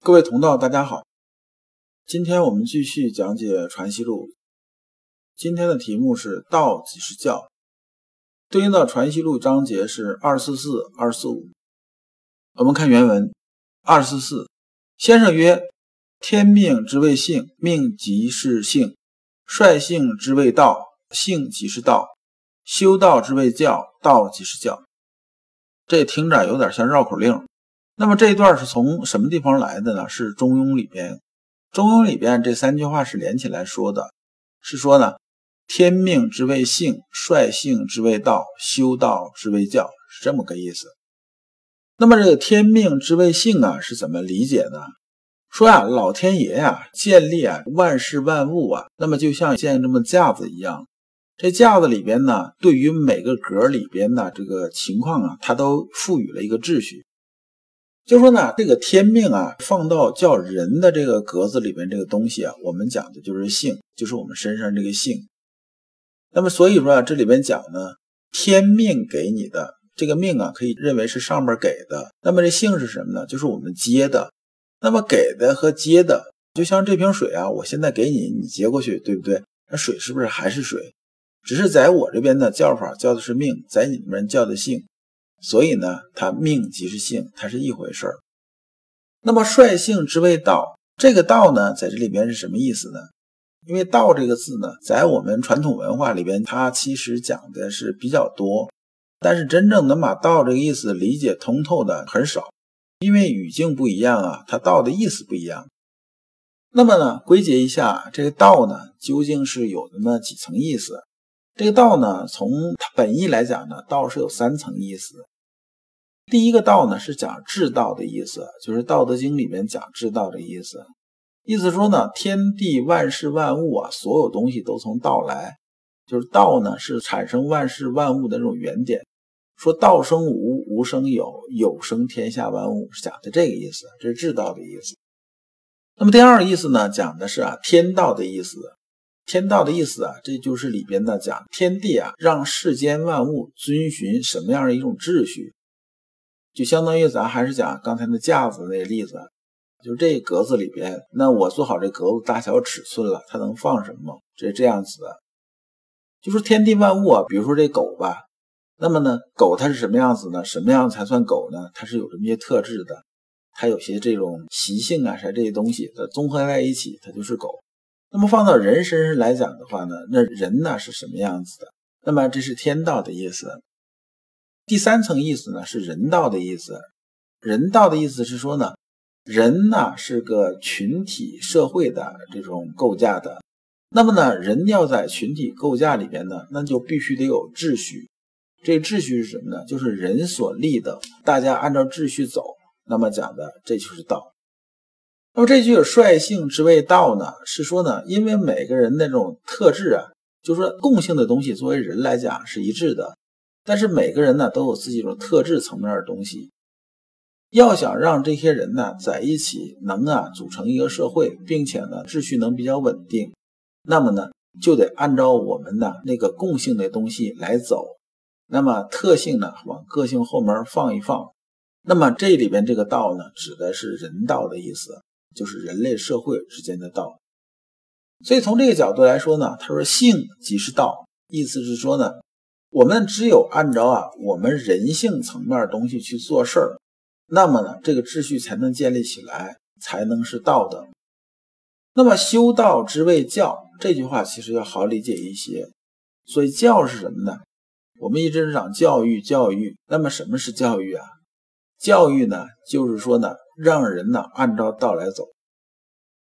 各位同道，大家好，今天我们继续讲解《传习录》。今天的题目是“道即是教”，对应的《传习录》章节是二四四、二四五。我们看原文：二四四，先生曰：“天命之谓性，命即是性；率性之谓道，性即是道；修道之谓教，道即是教。”这听着有点像绕口令。那么这一段是从什么地方来的呢？是《中庸》里边，《中庸》里边这三句话是连起来说的，是说呢，天命之谓性，率性之谓道，修道之谓教，是这么个意思。那么这个天命之谓性啊，是怎么理解呢？说啊，老天爷呀，建立啊万事万物啊，那么就像建这么架子一样，这架子里边呢，对于每个格里边的这个情况啊，它都赋予了一个秩序。就说呢，这个天命啊，放到叫人的这个格子里边，这个东西啊，我们讲的就是性，就是我们身上这个性。那么所以说啊，这里边讲呢，天命给你的这个命啊，可以认为是上面给的。那么这性是什么呢？就是我们接的。那么给的和接的，就像这瓶水啊，我现在给你，你接过去，对不对？那水是不是还是水？只是在我这边的叫法叫的是命，在你们叫的性。所以呢，它命即是性，它是一回事儿。那么率性之谓道，这个道呢，在这里边是什么意思呢？因为道这个字呢，在我们传统文化里边，它其实讲的是比较多，但是真正能把道这个意思理解通透的很少，因为语境不一样啊，它道的意思不一样。那么呢，归结一下，这个道呢，究竟是有那么几层意思？这个道呢，从它本意来讲呢，道是有三层意思。第一个道呢，是讲治道的意思，就是《道德经》里面讲治道的意思。意思说呢，天地万事万物啊，所有东西都从道来，就是道呢是产生万事万物的这种原点。说道生无，无生有，有生天下万物，是讲的这个意思，这是治道的意思。那么第二个意思呢，讲的是啊天道的意思。天道的意思啊，这就是里边的讲天地啊，让世间万物遵循什么样的一种秩序，就相当于咱还是讲刚才那架子那例子，就这格子里边，那我做好这格子大小尺寸了，它能放什么？这这样子的，就说天地万物啊，比如说这狗吧，那么呢，狗它是什么样子呢？什么样才算狗呢？它是有这么些特质的，它有些这种习性啊，啥这些东西，它综合在一起，它就是狗。那么放到人身上来讲的话呢，那人呢是什么样子的？那么这是天道的意思。第三层意思呢是人道的意思。人道的意思是说呢，人呢是个群体社会的这种构架的。那么呢，人要在群体构架里边呢，那就必须得有秩序。这秩序是什么呢？就是人所立的，大家按照秩序走。那么讲的这就是道。那么这句“率性之谓道”呢，是说呢，因为每个人那种特质啊，就是说共性的东西，作为人来讲是一致的，但是每个人呢都有自己一种特质层面的东西。要想让这些人呢在一起能啊组成一个社会，并且呢秩序能比较稳定，那么呢就得按照我们的那个共性的东西来走。那么特性呢往个性后面放一放。那么这里边这个道呢，指的是人道的意思。就是人类社会之间的道，所以从这个角度来说呢，他说性即是道，意思是说呢，我们只有按照啊我们人性层面东西去做事儿，那么呢这个秩序才能建立起来，才能是道的。那么修道之谓教这句话其实要好理解一些，所以教是什么呢？我们一直讲教育，教育，那么什么是教育啊？教育呢，就是说呢。让人呢按照道来走。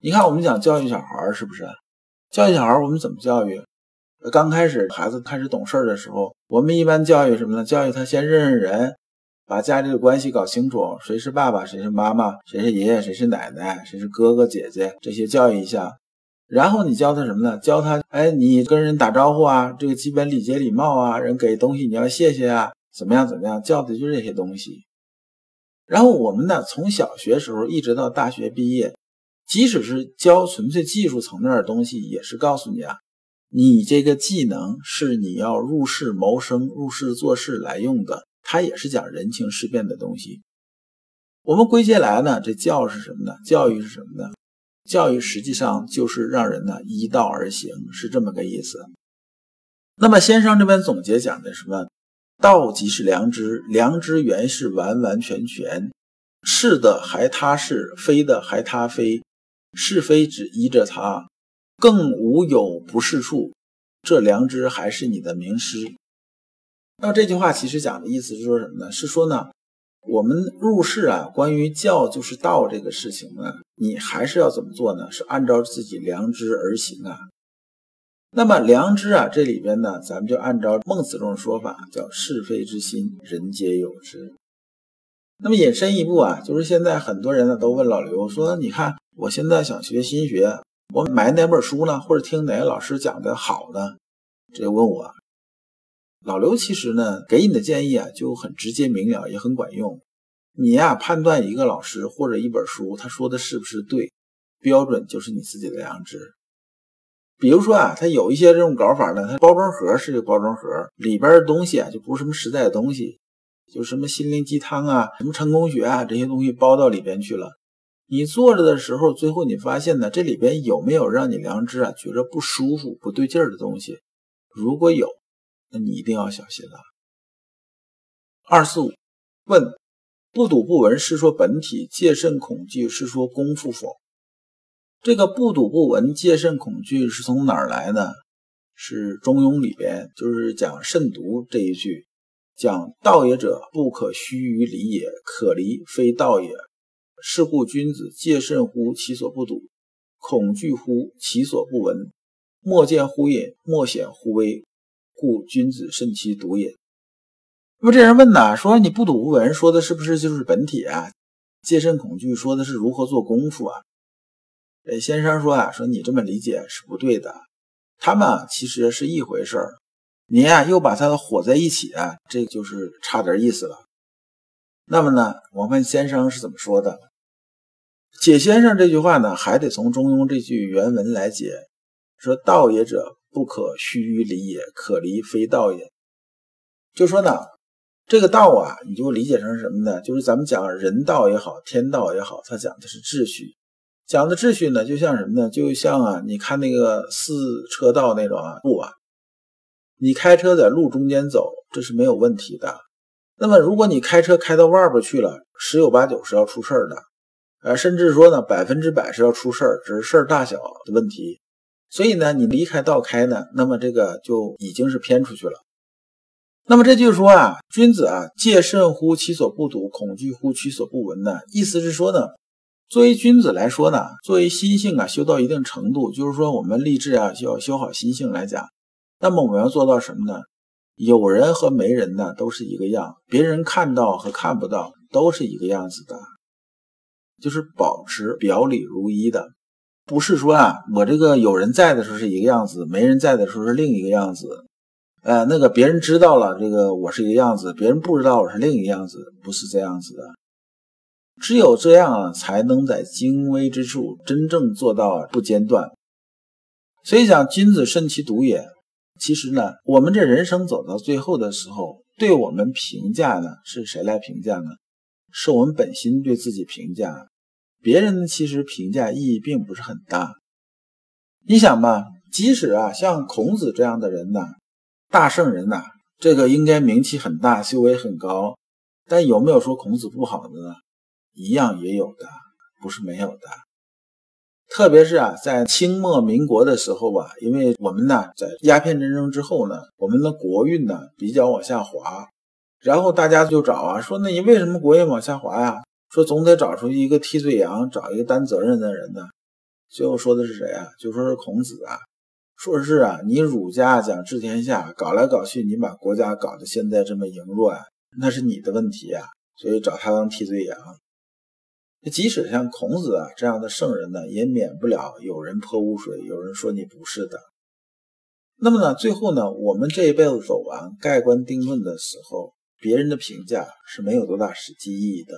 你看，我们讲教育小孩是不是？教育小孩我们怎么教育？刚开始孩子开始懂事的时候，我们一般教育什么呢？教育他先认认人，把家里的关系搞清楚，谁是爸爸，谁是妈妈，谁是爷爷，谁是奶奶，谁是哥哥姐姐，这些教育一下。然后你教他什么呢？教他，哎，你跟人打招呼啊，这个基本礼节礼貌啊，人给东西你要谢谢啊，怎么样怎么样？教的就这些东西。然后我们呢，从小学时候一直到大学毕业，即使是教纯粹技术层面的东西，也是告诉你啊，你这个技能是你要入世谋生、入世做事来用的。它也是讲人情世变的东西。我们归结来呢，这教是什么呢？教育是什么呢？教育实际上就是让人呢依道而行，是这么个意思。那么先生这边总结讲的什么？道即是良知，良知原是完完全全，是的还他是，非的还他非，是非只依着他，更无有不是处。这良知还是你的名师。那么这句话其实讲的意思是说什么呢？是说呢，我们入世啊，关于教就是道这个事情呢，你还是要怎么做呢？是按照自己良知而行啊。那么良知啊，这里边呢，咱们就按照孟子这种说法，叫是非之心，人皆有之。那么引申一步啊，就是现在很多人呢都问老刘说：“你看，我现在想学心学，我买哪本书呢？或者听哪个老师讲的好呢？”这问我。老刘其实呢，给你的建议啊就很直接明了，也很管用。你呀，判断一个老师或者一本书，他说的是不是对，标准就是你自己的良知。比如说啊，他有一些这种搞法呢，它包装盒是个包装盒，里边的东西啊就不是什么实在的东西，就什么心灵鸡汤啊、什么成功学啊这些东西包到里边去了。你坐着的时候，最后你发现呢，这里边有没有让你良知啊觉着不舒服、不对劲的东西？如果有。那你一定要小心了。二四五问：不睹不闻是说本体，戒慎恐惧是说功夫否？这个不睹不闻，戒慎恐惧是从哪儿来的？是《中庸》里边，就是讲慎独这一句，讲道也者，不可虚于离也，可离非道也。是故君子戒慎乎其所不睹，恐惧乎其所不闻，莫见乎隐，莫显乎微。故君子慎其独也。那么这人问呐，说你不睹不闻，说的是不是就是本体啊？戒慎恐惧说的是如何做功夫啊？呃，先生说啊，说你这么理解是不对的。他们其实是一回事儿，你呀又把它混在一起啊，这就是差点意思了。那么呢，我问先生是怎么说的？解先生这句话呢，还得从中庸这句原文来解，说道也者。不可虚于离也，可离非道也。就说呢，这个道啊，你就理解成什么呢？就是咱们讲人道也好，天道也好，它讲的是秩序。讲的秩序呢，就像什么呢？就像啊，你看那个四车道那种啊路啊，你开车在路中间走，这是没有问题的。那么如果你开车开到外边去了，十有八九是要出事儿的，呃，甚至说呢，百分之百是要出事儿，只是事儿大小的问题。所以呢，你离开道开呢，那么这个就已经是偏出去了。那么这就是说啊，君子啊，戒慎乎其所不睹，恐惧乎其所不闻呢。意思是说呢，作为君子来说呢，作为心性啊，修到一定程度，就是说我们立志啊，需要修好心性来讲，那么我们要做到什么呢？有人和没人呢，都是一个样，别人看到和看不到都是一个样子的，就是保持表里如一的。不是说啊，我这个有人在的时候是一个样子，没人在的时候是另一个样子。呃，那个别人知道了这个我是一个样子，别人不知道我是另一个样子，不是这样子的。只有这样，才能在精微之处真正做到不间断。所以讲君子慎其独也。其实呢，我们这人生走到最后的时候，对我们评价呢，是谁来评价呢？是我们本心对自己评价。别人，其实评价意义并不是很大。你想吧，即使啊，像孔子这样的人呢，大圣人呐，这个应该名气很大，修为很高，但有没有说孔子不好的呢？一样也有的，不是没有的。特别是啊，在清末民国的时候吧，因为我们呢，在鸦片战争之后呢，我们的国运呢比较往下滑，然后大家就找啊，说那你为什么国运往下滑呀？说总得找出一个替罪羊，找一个担责任的人呢。最后说的是谁啊？就说是孔子啊，说是啊，你儒家讲治天下，搞来搞去，你把国家搞得现在这么羸弱啊，那是你的问题呀，所以找他当替罪羊。即使像孔子啊这样的圣人呢，也免不了有人泼污水，有人说你不是的。那么呢，最后呢，我们这一辈子走完，盖棺定论的时候，别人的评价是没有多大实际意义的。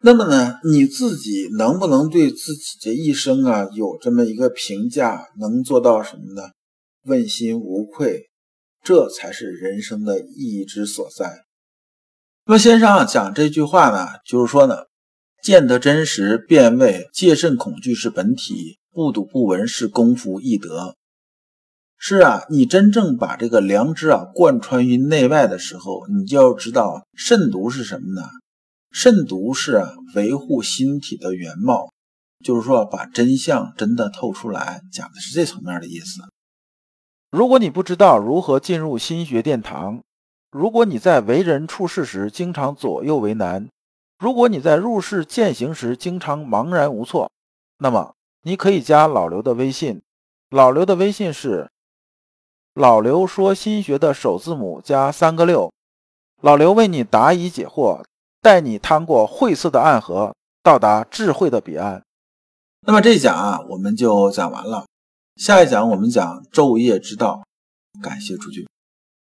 那么呢，你自己能不能对自己这一生啊有这么一个评价，能做到什么呢？问心无愧，这才是人生的意义之所在。那么先生讲这句话呢，就是说呢。见得真实，便为戒慎恐惧是本体，不睹不闻是功夫易得。是啊，你真正把这个良知啊贯穿于内外的时候，你就要知道慎独是什么呢？慎独是啊维护心体的原貌，就是说把真相真的透出来，讲的是这层面的意思。如果你不知道如何进入心学殿堂，如果你在为人处事时经常左右为难。如果你在入世践行时经常茫然无措，那么你可以加老刘的微信。老刘的微信是老刘说心学的首字母加三个六。老刘为你答疑解惑，带你趟过晦涩的暗河，到达智慧的彼岸。那么这一讲啊，我们就讲完了。下一讲我们讲昼夜之道。感谢诸君。